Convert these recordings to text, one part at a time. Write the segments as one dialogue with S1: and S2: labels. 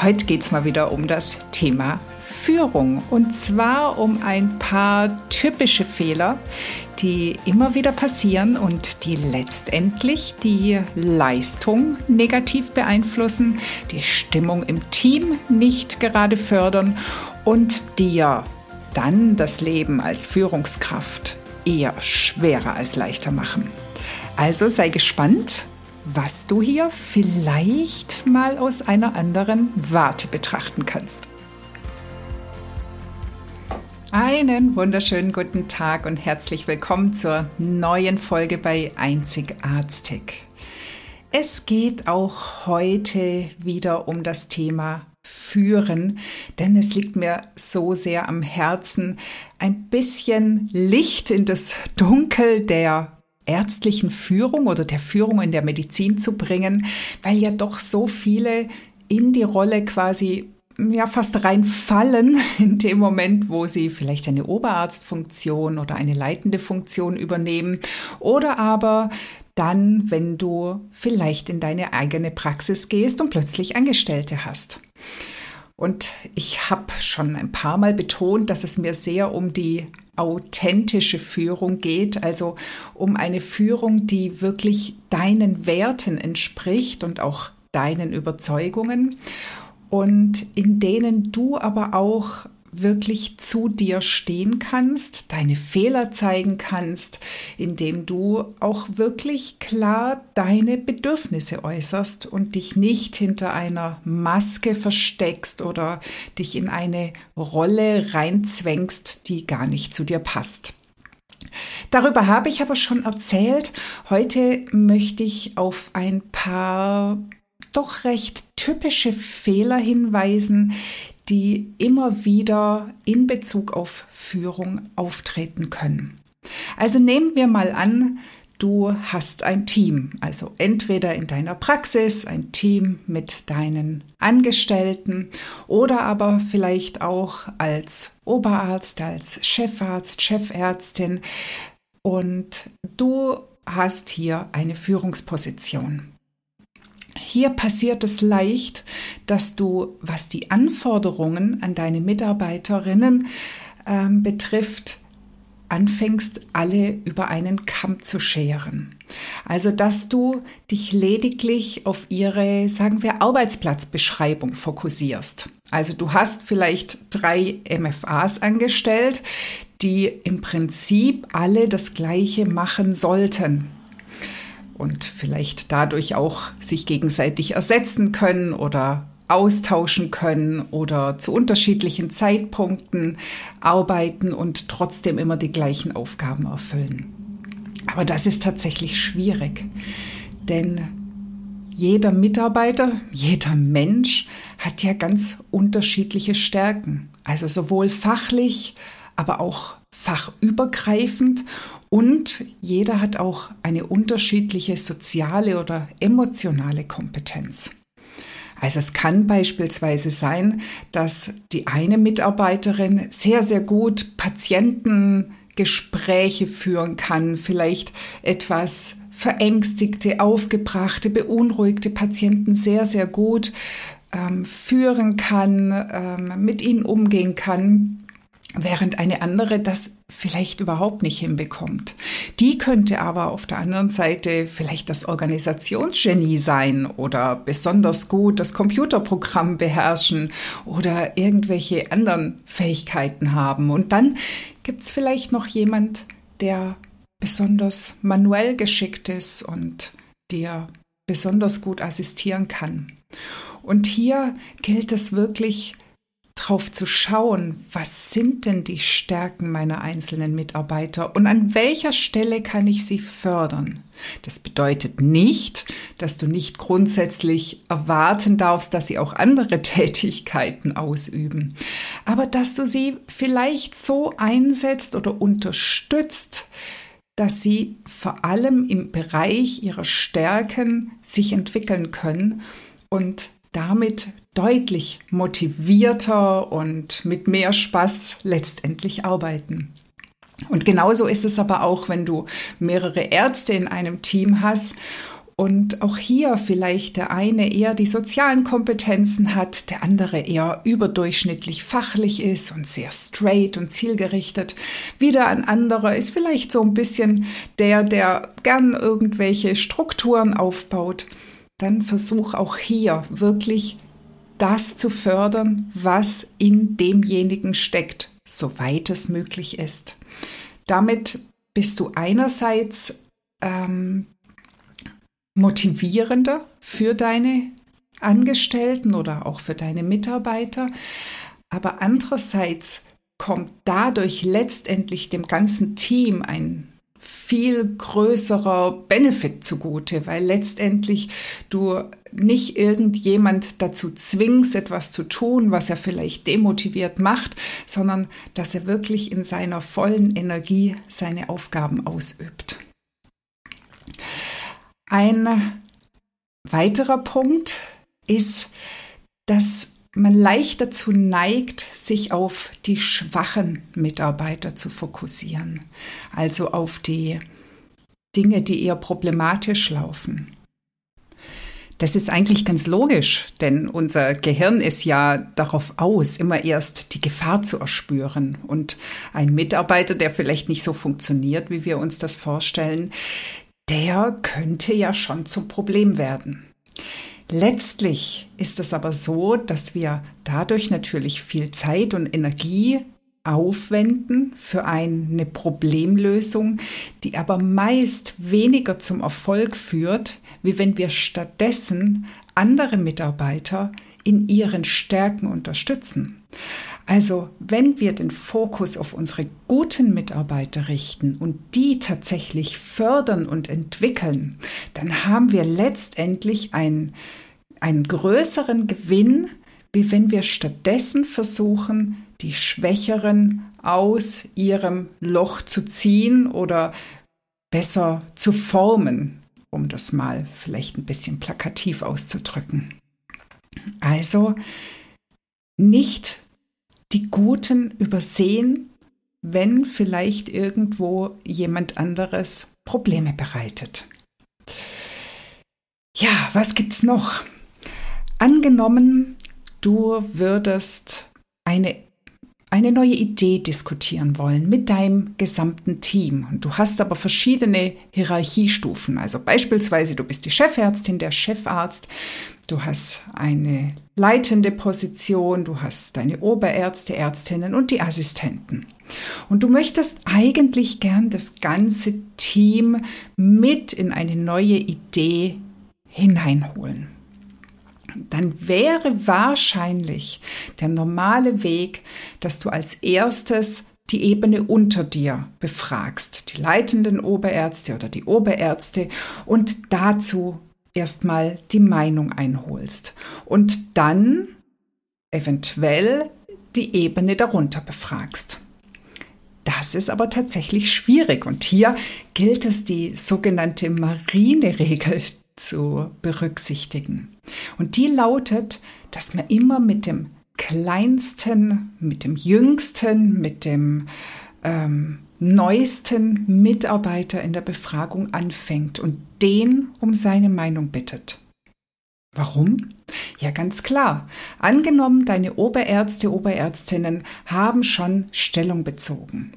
S1: Heute geht es mal wieder um das Thema Führung und zwar um ein paar typische Fehler, die immer wieder passieren und die letztendlich die Leistung negativ beeinflussen, die Stimmung im Team nicht gerade fördern und dir dann das Leben als Führungskraft eher schwerer als leichter machen. Also sei gespannt was du hier vielleicht mal aus einer anderen Warte betrachten kannst. Einen wunderschönen guten Tag und herzlich willkommen zur neuen Folge bei Einzigartig. Es geht auch heute wieder um das Thema Führen, denn es liegt mir so sehr am Herzen, ein bisschen Licht in das Dunkel der ärztlichen Führung oder der Führung in der Medizin zu bringen, weil ja doch so viele in die Rolle quasi ja fast reinfallen in dem Moment, wo sie vielleicht eine Oberarztfunktion oder eine leitende Funktion übernehmen oder aber dann, wenn du vielleicht in deine eigene Praxis gehst und plötzlich Angestellte hast. Und ich habe schon ein paar Mal betont, dass es mir sehr um die authentische Führung geht, also um eine Führung, die wirklich deinen Werten entspricht und auch deinen Überzeugungen. Und in denen du aber auch wirklich zu dir stehen kannst, deine Fehler zeigen kannst, indem du auch wirklich klar deine Bedürfnisse äußerst und dich nicht hinter einer Maske versteckst oder dich in eine Rolle reinzwängst, die gar nicht zu dir passt. Darüber habe ich aber schon erzählt. Heute möchte ich auf ein paar doch recht typische Fehler hinweisen, die immer wieder in Bezug auf Führung auftreten können. Also nehmen wir mal an, du hast ein Team, also entweder in deiner Praxis ein Team mit deinen Angestellten oder aber vielleicht auch als Oberarzt, als Chefarzt, Chefärztin und du hast hier eine Führungsposition. Hier passiert es leicht, dass du, was die Anforderungen an deine Mitarbeiterinnen äh, betrifft, anfängst, alle über einen Kamm zu scheren. Also, dass du dich lediglich auf ihre, sagen wir, Arbeitsplatzbeschreibung fokussierst. Also, du hast vielleicht drei MFAs angestellt, die im Prinzip alle das Gleiche machen sollten und vielleicht dadurch auch sich gegenseitig ersetzen können oder austauschen können oder zu unterschiedlichen Zeitpunkten arbeiten und trotzdem immer die gleichen Aufgaben erfüllen. Aber das ist tatsächlich schwierig, denn jeder Mitarbeiter, jeder Mensch hat ja ganz unterschiedliche Stärken, also sowohl fachlich, aber auch fachübergreifend und jeder hat auch eine unterschiedliche soziale oder emotionale Kompetenz. Also es kann beispielsweise sein, dass die eine Mitarbeiterin sehr, sehr gut Patientengespräche führen kann, vielleicht etwas verängstigte, aufgebrachte, beunruhigte Patienten sehr, sehr gut ähm, führen kann, ähm, mit ihnen umgehen kann während eine andere das vielleicht überhaupt nicht hinbekommt. Die könnte aber auf der anderen Seite vielleicht das Organisationsgenie sein oder besonders gut das Computerprogramm beherrschen oder irgendwelche anderen Fähigkeiten haben. Und dann gibt es vielleicht noch jemand, der besonders manuell geschickt ist und dir besonders gut assistieren kann. Und hier gilt es wirklich, drauf zu schauen, was sind denn die Stärken meiner einzelnen Mitarbeiter und an welcher Stelle kann ich sie fördern. Das bedeutet nicht, dass du nicht grundsätzlich erwarten darfst, dass sie auch andere Tätigkeiten ausüben, aber dass du sie vielleicht so einsetzt oder unterstützt, dass sie vor allem im Bereich ihrer Stärken sich entwickeln können und damit deutlich motivierter und mit mehr Spaß letztendlich arbeiten. Und genauso ist es aber auch, wenn du mehrere Ärzte in einem Team hast und auch hier vielleicht der eine eher die sozialen Kompetenzen hat, der andere eher überdurchschnittlich fachlich ist und sehr straight und zielgerichtet. Wieder ein anderer ist vielleicht so ein bisschen der, der gern irgendwelche Strukturen aufbaut dann versuch auch hier wirklich das zu fördern, was in demjenigen steckt, soweit es möglich ist. Damit bist du einerseits ähm, motivierender für deine Angestellten oder auch für deine Mitarbeiter, aber andererseits kommt dadurch letztendlich dem ganzen Team ein viel größerer Benefit zugute, weil letztendlich du nicht irgendjemand dazu zwingst, etwas zu tun, was er vielleicht demotiviert macht, sondern dass er wirklich in seiner vollen Energie seine Aufgaben ausübt. Ein weiterer Punkt ist, dass man leicht dazu neigt, sich auf die schwachen Mitarbeiter zu fokussieren, also auf die Dinge, die eher problematisch laufen. Das ist eigentlich ganz logisch, denn unser Gehirn ist ja darauf aus, immer erst die Gefahr zu erspüren. Und ein Mitarbeiter, der vielleicht nicht so funktioniert, wie wir uns das vorstellen, der könnte ja schon zum Problem werden. Letztlich ist es aber so, dass wir dadurch natürlich viel Zeit und Energie aufwenden für eine Problemlösung, die aber meist weniger zum Erfolg führt, wie wenn wir stattdessen andere Mitarbeiter in ihren Stärken unterstützen. Also wenn wir den Fokus auf unsere guten Mitarbeiter richten und die tatsächlich fördern und entwickeln, dann haben wir letztendlich einen, einen größeren Gewinn, wie wenn wir stattdessen versuchen, die Schwächeren aus ihrem Loch zu ziehen oder besser zu formen, um das mal vielleicht ein bisschen plakativ auszudrücken. Also nicht die Guten übersehen, wenn vielleicht irgendwo jemand anderes Probleme bereitet. Ja, was gibt's noch? Angenommen, du würdest eine eine neue Idee diskutieren wollen mit deinem gesamten Team. Und du hast aber verschiedene Hierarchiestufen. Also beispielsweise, du bist die Chefärztin, der Chefarzt, du hast eine leitende Position, du hast deine Oberärzte, Ärztinnen und die Assistenten. Und du möchtest eigentlich gern das ganze Team mit in eine neue Idee hineinholen dann wäre wahrscheinlich der normale Weg, dass du als erstes die Ebene unter dir befragst, die leitenden Oberärzte oder die Oberärzte und dazu erstmal die Meinung einholst und dann eventuell die Ebene darunter befragst. Das ist aber tatsächlich schwierig und hier gilt es die sogenannte Marineregel zu berücksichtigen. Und die lautet, dass man immer mit dem kleinsten, mit dem jüngsten, mit dem ähm, neuesten Mitarbeiter in der Befragung anfängt und den um seine Meinung bittet. Warum? Ja, ganz klar. Angenommen, deine Oberärzte, Oberärztinnen haben schon Stellung bezogen.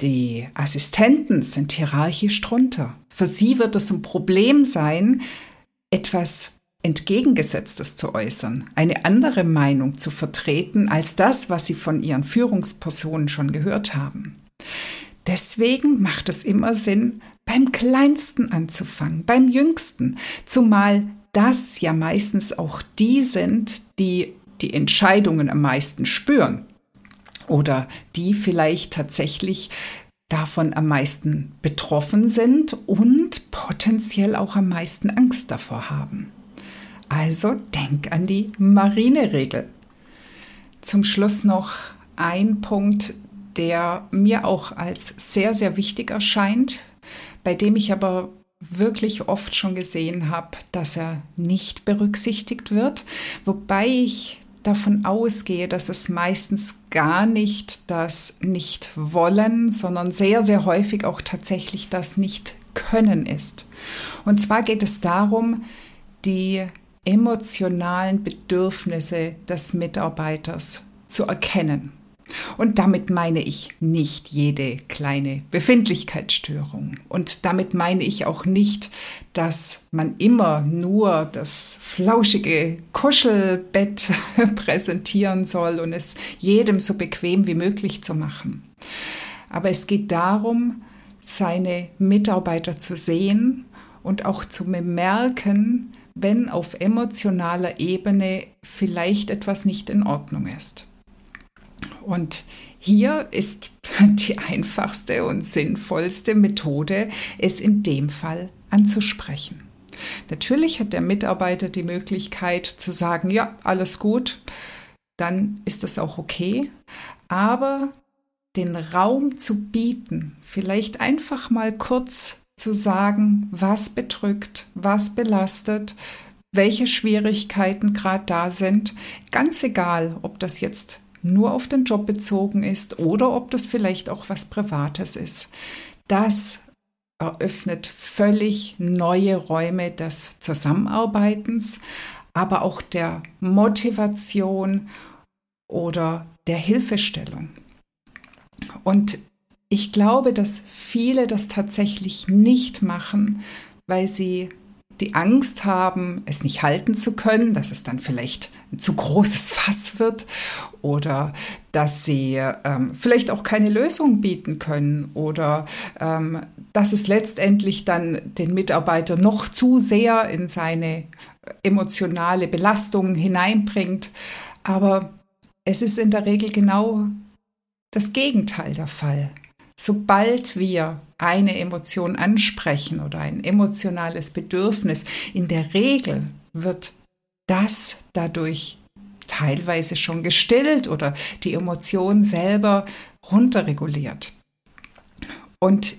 S1: Die Assistenten sind hierarchisch drunter. Für sie wird es ein Problem sein, etwas Entgegengesetztes zu äußern, eine andere Meinung zu vertreten als das, was sie von ihren Führungspersonen schon gehört haben. Deswegen macht es immer Sinn, beim Kleinsten anzufangen, beim Jüngsten, zumal das ja meistens auch die sind, die die Entscheidungen am meisten spüren oder die vielleicht tatsächlich davon am meisten betroffen sind und potenziell auch am meisten Angst davor haben. Also denk an die Marineregel. Zum Schluss noch ein Punkt, der mir auch als sehr, sehr wichtig erscheint, bei dem ich aber wirklich oft schon gesehen habe, dass er nicht berücksichtigt wird, wobei ich davon ausgehe, dass es meistens gar nicht das Nicht-Wollen, sondern sehr, sehr häufig auch tatsächlich das Nicht-Können ist. Und zwar geht es darum, die emotionalen Bedürfnisse des Mitarbeiters zu erkennen. Und damit meine ich nicht jede kleine Befindlichkeitsstörung. Und damit meine ich auch nicht, dass man immer nur das flauschige Kuschelbett präsentieren soll und es jedem so bequem wie möglich zu machen. Aber es geht darum, seine Mitarbeiter zu sehen und auch zu bemerken, wenn auf emotionaler Ebene vielleicht etwas nicht in Ordnung ist. Und hier ist die einfachste und sinnvollste Methode, es in dem Fall anzusprechen. Natürlich hat der Mitarbeiter die Möglichkeit zu sagen, ja, alles gut, dann ist das auch okay. Aber den Raum zu bieten, vielleicht einfach mal kurz zu sagen, was bedrückt, was belastet, welche Schwierigkeiten gerade da sind, ganz egal, ob das jetzt nur auf den Job bezogen ist oder ob das vielleicht auch was Privates ist. Das eröffnet völlig neue Räume des Zusammenarbeitens, aber auch der Motivation oder der Hilfestellung. Und ich glaube, dass viele das tatsächlich nicht machen, weil sie die Angst haben, es nicht halten zu können, dass es dann vielleicht ein zu großes Fass wird oder dass sie ähm, vielleicht auch keine Lösung bieten können oder ähm, dass es letztendlich dann den Mitarbeiter noch zu sehr in seine emotionale Belastung hineinbringt. Aber es ist in der Regel genau das Gegenteil der Fall. Sobald wir eine Emotion ansprechen oder ein emotionales Bedürfnis, in der Regel wird das dadurch teilweise schon gestillt oder die Emotion selber runterreguliert. Und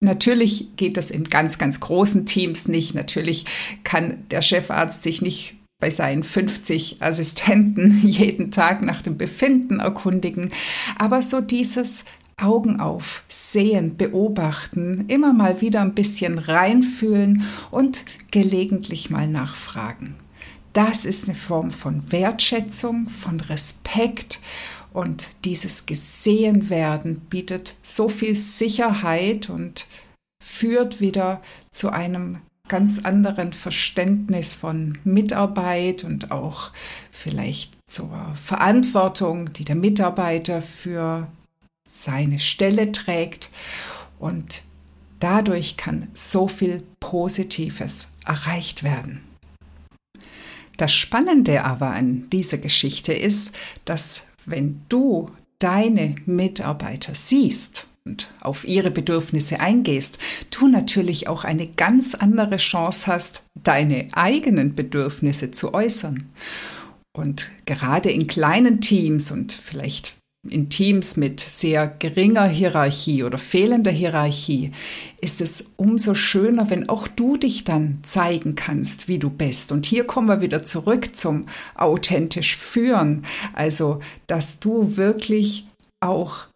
S1: natürlich geht das in ganz, ganz großen Teams nicht. Natürlich kann der Chefarzt sich nicht bei seinen 50 Assistenten jeden Tag nach dem Befinden erkundigen. Aber so dieses Augen auf, sehen, beobachten, immer mal wieder ein bisschen reinfühlen und gelegentlich mal nachfragen. Das ist eine Form von Wertschätzung, von Respekt und dieses Gesehenwerden bietet so viel Sicherheit und führt wieder zu einem ganz anderen Verständnis von Mitarbeit und auch vielleicht zur Verantwortung, die der Mitarbeiter für seine Stelle trägt und dadurch kann so viel Positives erreicht werden. Das Spannende aber an dieser Geschichte ist, dass wenn du deine Mitarbeiter siehst und auf ihre Bedürfnisse eingehst, du natürlich auch eine ganz andere Chance hast, deine eigenen Bedürfnisse zu äußern. Und gerade in kleinen Teams und vielleicht in Teams mit sehr geringer Hierarchie oder fehlender Hierarchie ist es umso schöner, wenn auch du dich dann zeigen kannst, wie du bist. Und hier kommen wir wieder zurück zum authentisch führen. Also, dass du wirklich auch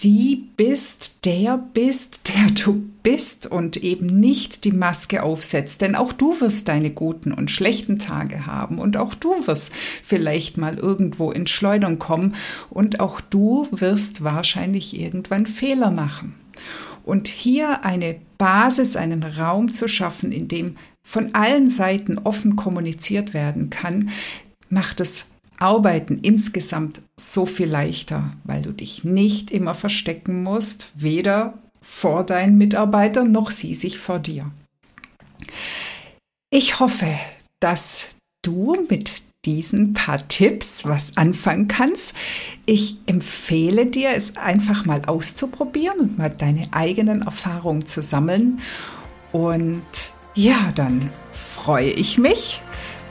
S1: die bist, der bist, der du bist und eben nicht die Maske aufsetzt. Denn auch du wirst deine guten und schlechten Tage haben und auch du wirst vielleicht mal irgendwo in Schleudern kommen und auch du wirst wahrscheinlich irgendwann Fehler machen. Und hier eine Basis, einen Raum zu schaffen, in dem von allen Seiten offen kommuniziert werden kann, macht es Arbeiten insgesamt so viel leichter, weil du dich nicht immer verstecken musst, weder vor deinen Mitarbeitern noch sie sich vor dir. Ich hoffe, dass du mit diesen paar Tipps was anfangen kannst. Ich empfehle dir, es einfach mal auszuprobieren und mal deine eigenen Erfahrungen zu sammeln. Und ja, dann freue ich mich,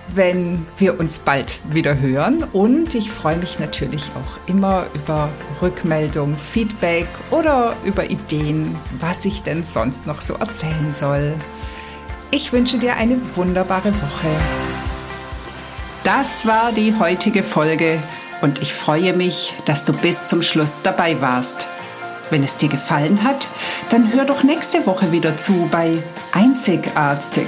S1: wenn wir uns bald wieder hören. Und ich freue mich natürlich auch immer über Rückmeldung, Feedback oder über Ideen, was ich denn sonst noch so erzählen soll. Ich wünsche dir eine wunderbare Woche. Das war die heutige Folge und ich freue mich, dass du bis zum Schluss dabei warst. Wenn es dir gefallen hat, dann hör doch nächste Woche wieder zu bei Einzigartig.